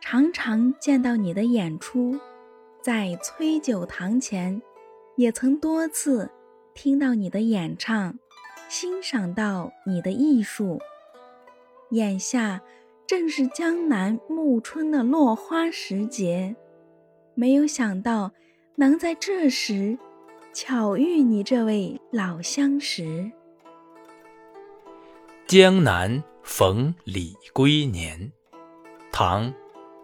常常见到你的演出；在崔九堂前，也曾多次听到你的演唱。欣赏到你的艺术，眼下正是江南暮春的落花时节，没有想到能在这时巧遇你这位老相识。江南逢李龟年，唐·